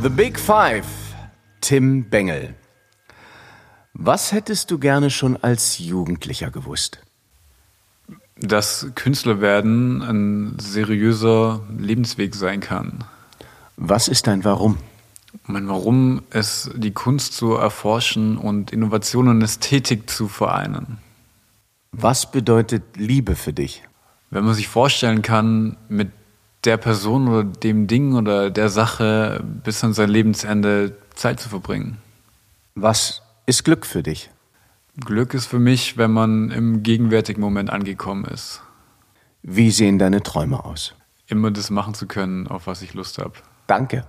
The Big Five. Tim Bengel. Was hättest du gerne schon als Jugendlicher gewusst? Dass Künstler werden ein seriöser Lebensweg sein kann. Was ist dein Warum? Mein Warum ist, die Kunst zu erforschen und Innovation und Ästhetik zu vereinen. Was bedeutet Liebe für dich? Wenn man sich vorstellen kann, mit der Person oder dem Ding oder der Sache bis an sein Lebensende Zeit zu verbringen. Was ist Glück für dich? Glück ist für mich, wenn man im gegenwärtigen Moment angekommen ist. Wie sehen deine Träume aus? Immer das machen zu können, auf was ich Lust habe. Danke.